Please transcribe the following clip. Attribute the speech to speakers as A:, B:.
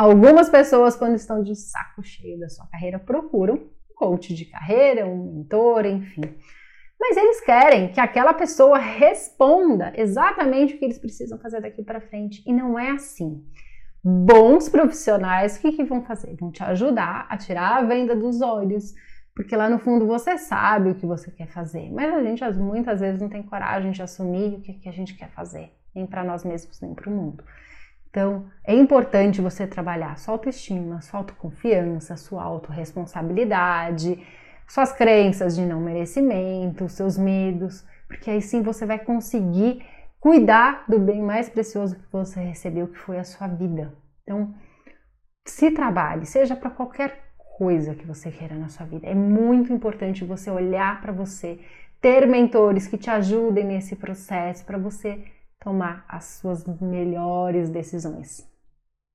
A: Algumas pessoas, quando estão de saco cheio da sua carreira, procuram um coach de carreira, um mentor, enfim. Mas eles querem que aquela pessoa responda exatamente o que eles precisam fazer daqui para frente. E não é assim. Bons profissionais, o que, que vão fazer? Vão te ajudar a tirar a venda dos olhos, porque lá no fundo você sabe o que você quer fazer, mas a gente muitas vezes não tem coragem de assumir o que, que a gente quer fazer, nem para nós mesmos, nem para o mundo. Então, é importante você trabalhar sua autoestima, sua autoconfiança, sua autorresponsabilidade, suas crenças de não merecimento, seus medos, porque aí sim você vai conseguir cuidar do bem mais precioso que você recebeu, que foi a sua vida. Então, se trabalhe, seja para qualquer coisa que você queira na sua vida. É muito importante você olhar para você, ter mentores que te ajudem nesse processo para você tomar as suas melhores decisões.